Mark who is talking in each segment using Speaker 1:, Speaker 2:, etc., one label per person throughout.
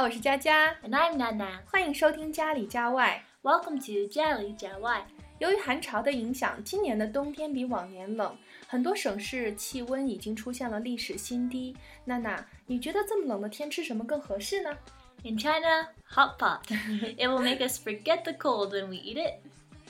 Speaker 1: 好，我是佳佳，
Speaker 2: And I'm Nana，
Speaker 1: 欢迎收听家里家外。
Speaker 2: Welcome to 家里家外。
Speaker 1: 由于寒潮的影响，今年的冬天比往年冷，很多省市气温已经出现了历史新低。娜娜，你觉得这么冷的天吃什么更合适呢
Speaker 2: In China, hot pot. it will make us forget the cold when we eat it.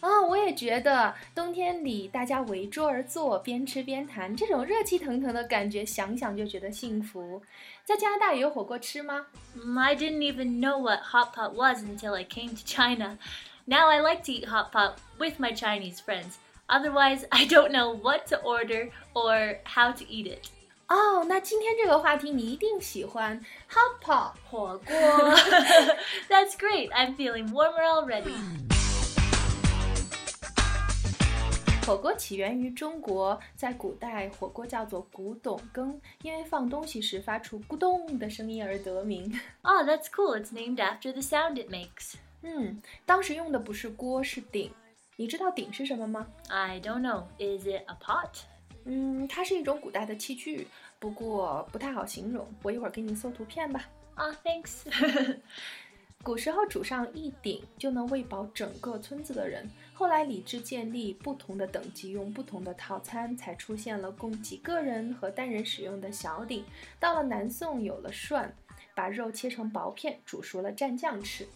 Speaker 1: 啊、我也觉得冬天里大家围桌而坐，边吃边谈，这种热气腾腾的感觉，想想就觉得幸福。在加拿大也有火锅吃吗
Speaker 2: ？Mm, I didn't even know what hot pot was until I came to China. Now I like to eat hot pot with my Chinese friends. Otherwise, I don't know what to order or how to eat it.
Speaker 1: 哦，那今天这个话题你一定喜欢 hot pot。
Speaker 2: 火锅. That's great. I'm feeling warmer already.
Speaker 1: 火锅起源于中国，在古代火锅叫做古董羹，因为放东西时发出咕咚的声音而得名。
Speaker 2: Oh, that's cool. It's named after the sound it makes.
Speaker 1: 嗯，当时用的不是锅，是鼎。你知道鼎是什么吗
Speaker 2: ？I don't know. Is it a pot?
Speaker 1: 嗯，它是一种古代的器具，不过不太好形容。我一会儿给你搜图片吧。
Speaker 2: Ah, thanks.
Speaker 1: 古时候煮上一鼎就能喂饱整个村子的人。后来礼制建立，不同的等级用不同的套餐，才出现了供几个人和单人使用的小鼎。到了南宋，有了涮，把肉切成薄片，煮熟了蘸酱吃。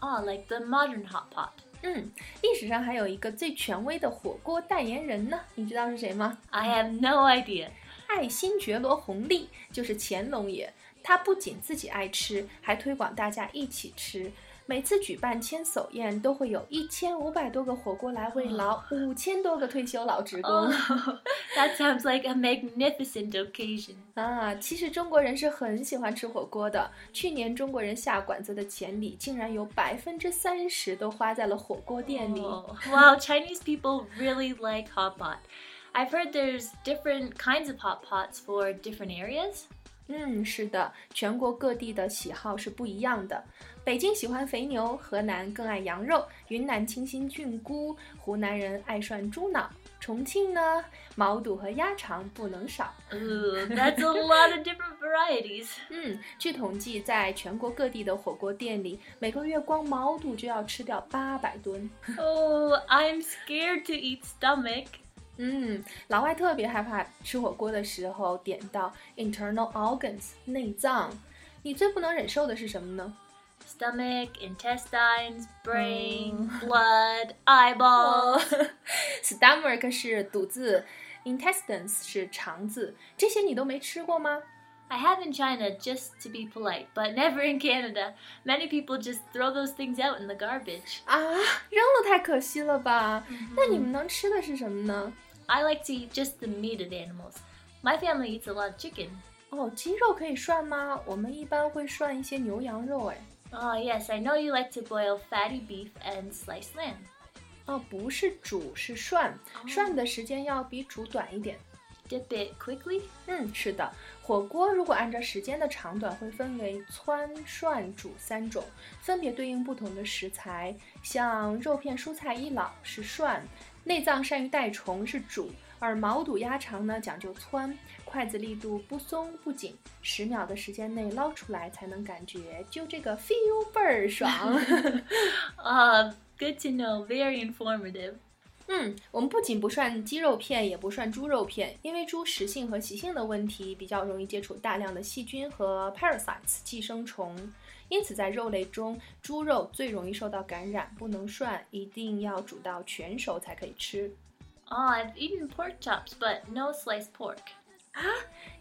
Speaker 2: oh, like the modern hot pot.
Speaker 1: 嗯，历史上还有一个最权威的火锅代言人呢，你知道是谁吗
Speaker 2: ？I have no idea.
Speaker 1: 爱新觉罗弘历就是乾隆爷。他不仅自己爱吃，还推广大家一起吃。每次举办千叟宴，都会有一千五百多个火锅来慰劳五千多个退休老职工。
Speaker 2: Oh, that sounds like a magnificent occasion.
Speaker 1: 啊，其实中国人是很喜欢吃火锅的。去年中国人下馆子的钱里，竟然有百分之三十都花在了火锅店里。
Speaker 2: Oh, wow, Chinese people really like hot pot. I've heard there's different kinds of hot pots for different areas.
Speaker 1: 嗯，是的，全国各地的喜好是不一样的。北京喜欢肥牛，河南更爱羊肉，云南清新菌菇，湖南人爱涮猪脑，重庆呢，毛肚和鸭肠不能少。
Speaker 2: Ooh, that's a lot of different varieties.
Speaker 1: 嗯，据统计，在全国各地的火锅店里，每个月光毛肚就要吃掉八百吨。
Speaker 2: Oh, I'm scared to eat stomach.
Speaker 1: 嗯，老外特别害怕吃火锅的时候点到 internal organs 内脏。你最不能忍受的是什么呢？
Speaker 2: Stomach, intestines, brain,
Speaker 1: Oh.
Speaker 2: blood, eyeballs.
Speaker 1: stomach 是肚子，intestines 是肠子，这些你都没吃过吗？
Speaker 2: I have in China just to be polite, but never in Canada. Many people just throw those things out in the garbage.
Speaker 1: 啊，扔了太可惜了吧？那你们能吃的是什么呢？
Speaker 2: I like to eat just the meat of animals. My family eats a lot of chicken.
Speaker 1: 哦，鸡肉可以涮吗？我们一般会涮一些牛羊肉，哎。
Speaker 2: Oh, yes, I know you like to boil fatty beef and sliced lamb.
Speaker 1: 哦，不是煮，是涮，涮的时间要比煮短一点。
Speaker 2: Dip it quickly.
Speaker 1: 嗯，是的，火锅如果按照时间的长短，会分为汆、涮、煮三种，分别对应不同的食材。像肉片、蔬菜一老是涮， 内脏、善于、带虫是煮，而毛肚、鸭肠呢讲究汆，筷子力度不松不紧，十秒的时间内捞出来才能感觉就这个 feel 倍儿爽。
Speaker 2: Uh, good to know. Very informative.
Speaker 1: 嗯，我们不仅不涮鸡肉片，也不涮猪肉片，因为猪食性和习性的问题，比较容易接触大量的细菌和 parasites 寄生虫，因此在肉类中，猪肉最容易受到感染，不能涮，一定要煮到全熟才可以吃。
Speaker 2: Oh, I've eaten pork chops, but no sliced pork.
Speaker 1: 啊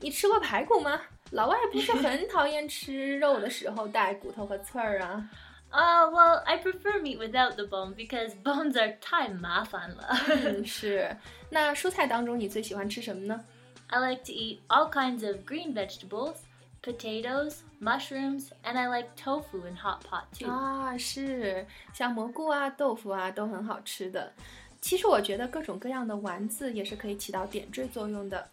Speaker 1: 你吃过排骨吗？老外不是很讨厌吃肉的时候带骨头和刺儿啊？
Speaker 2: Uh, well, I prefer meat without the bone because bones are 太麻烦了.
Speaker 1: 嗯，是。那蔬菜当中你最喜欢吃什么呢？
Speaker 2: I like to eat all kinds of green vegetables, potatoes, mushrooms, and I like tofu in hot pot too.
Speaker 1: 啊，是像蘑菇啊、豆腐啊都很好吃的。其实我觉得各种各样的丸子也是可以起到点缀作用的。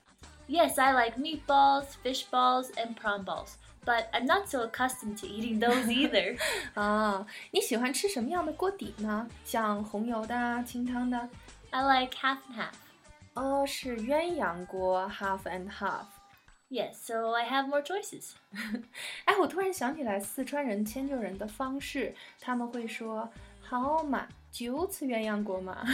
Speaker 2: Yes, I like meatballs, fish balls, and prawn balls, but I'm not so accustomed to eating those either.
Speaker 1: 啊，你喜欢吃什么样的锅底呢？像红油的啊、清汤的？
Speaker 2: I like half and half.
Speaker 1: 哦，是鸳鸯锅，half and half。
Speaker 2: Yes, so I have more choices.
Speaker 1: 哎，我突然想起来四川人迁就人的方式，他们会说：“好嘛， 就吃鸳鸯锅嘛。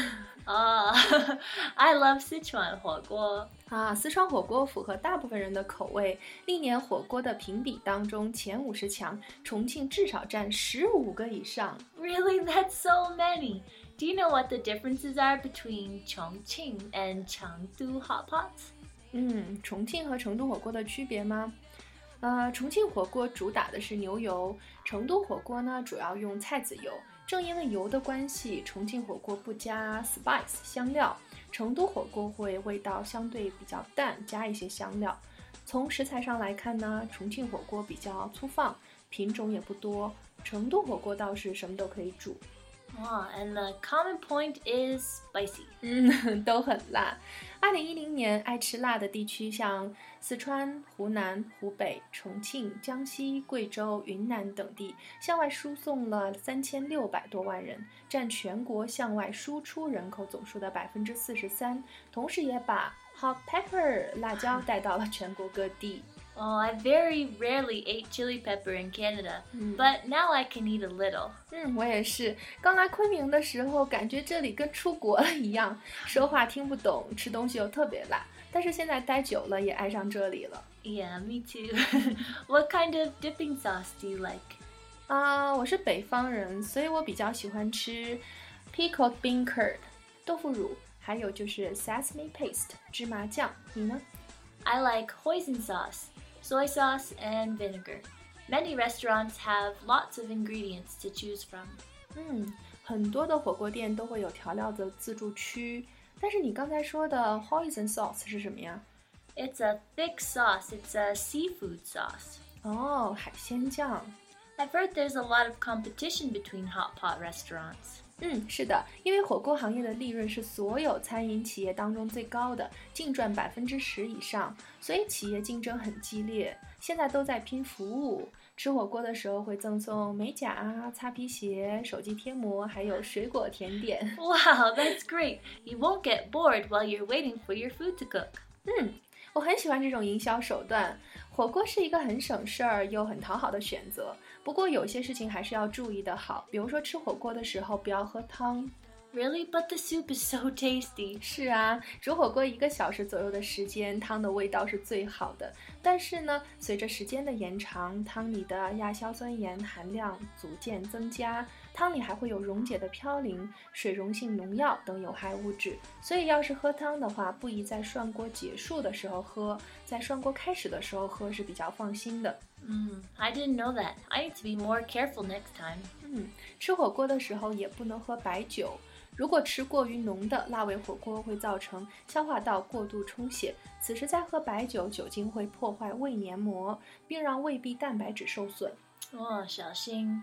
Speaker 2: Ah, I love Sichuan 火锅.”
Speaker 1: 啊，四川火锅符合大部分人的口味，历年火锅的评比当中前五十强，重庆至少占十五个以上。
Speaker 2: Really, that's so many. Do you know what the differences are between Chongqing and Chengdu hot pots?
Speaker 1: 嗯，重庆和成都火锅的区别吗？呃，重庆火锅主打的是牛油，成都火锅呢主要用菜籽油。正因为油的关系，重庆火锅不加 spice 香料，成都火锅会味道相对比较淡，加一些香料。从食材上来看呢，重庆火锅比较粗放，品种也不多，成都火锅倒是什么都可以煮。
Speaker 2: Oh, and the common point is spicy.
Speaker 1: 嗯，都很辣。二零一零年，爱吃辣的地区像四川、湖南、湖北、重庆、江西、贵州、云南等地，向外输送了三千六百多万人，占全国向外输出人口总数的百分之四十三，同时也把 hot pepper 辣椒带到了全国各地。
Speaker 2: Oh, I very rarely ate chili pepper in Canada, but now I can eat a little.
Speaker 1: 嗯，我也是。刚来昆明的时候，感觉这里跟出国了一样，说话听不懂，吃东西又特别辣。但是现在待久了，也爱上这里了。
Speaker 2: Yeah, me too. what kind of dipping sauce do you like?
Speaker 1: 啊，我是北方人，所以我比较喜欢吃 pickled bean curd 豆腐乳，还有就是 sesame paste 芝麻酱。你呢？
Speaker 2: I like hoisin sauce, soy sauce, and vinegar. Many restaurants have lots of ingredients to choose from.
Speaker 1: 嗯，很多的火锅店都会有调料的自助区，但是你刚才说的 hoisin sauce 是什么呀？
Speaker 2: It's a thick sauce, it's a seafood sauce.
Speaker 1: 哦，海鲜酱。
Speaker 2: I've heard there's a lot of competition between hot pot restaurants.
Speaker 1: 嗯，是的，因为火锅行业的利润是所有餐饮企业当中最高的，净赚百分之十以上，所以企业竞争很激烈。现在都在拼服务，吃火锅的时候会赠送美甲啊、擦皮鞋、手机贴膜，还有水果甜点。
Speaker 2: Wow, that's great. You won't get bored while you're waiting for your food to cook.
Speaker 1: 嗯，我很喜欢这种营销手段。火锅是一个很省事儿又很讨好的选择，不过有些事情还是要注意的好，比如说吃火锅的时候不要喝汤。
Speaker 2: Really? But the soup is so tasty.
Speaker 1: 是啊，煮火锅一个小时左右的时间，汤的味道是最好的。但是呢，随着时间的延长，汤里的亚硝酸盐含量逐渐增加，汤里还会有溶解的嘌呤、水溶性农药等有害物质。所以，要是喝汤的话，不宜在涮锅结束的时候喝，在涮锅开始的时候喝是比较放心的。
Speaker 2: Mm, I didn't know that. I need to be more careful next time.
Speaker 1: 嗯，吃火锅的时候也不能喝白酒。如果吃过于浓的辣味火锅，会造成消化道过度充血。此时再喝白酒，酒精会破坏胃黏膜，并让胃壁蛋白质受损。
Speaker 2: Oh, Xiaoxing.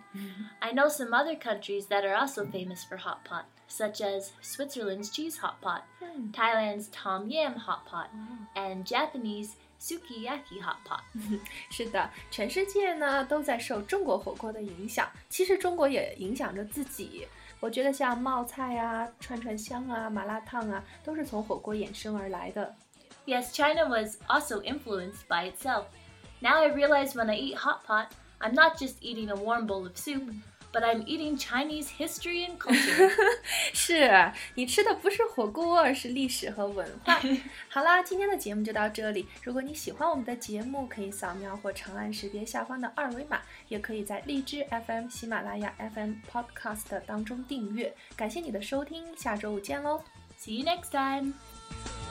Speaker 2: I know some other countries that are also famous for hot pot, such as Switzerland's cheese hot pot,
Speaker 1: Hmm.
Speaker 2: Thailand's tom yam hot pot, and Japanese sukiyaki hot pot.
Speaker 1: 是的，全世界呢都在受中国火锅的影响，其实中国也影响着自己。我觉得像冒菜啊、串串香啊、麻辣烫啊，都是从火锅衍生而来的。
Speaker 2: Yes, China was also influenced by itself. Now I realize when I eat hot pot, I'm not just eating a warm bowl of soup, But I'm eating Chinese history and culture.
Speaker 1: 是你吃的不是火锅，而是历史和文化。好啦，今天的节目就到这里。如果你喜欢我们的节目，可以扫描或长按识别下方的二维码，也可以在荔枝 FM、喜马拉雅 FM、Podcast 当中订阅。感谢你的收听，下周五见喽
Speaker 2: ！See you next time.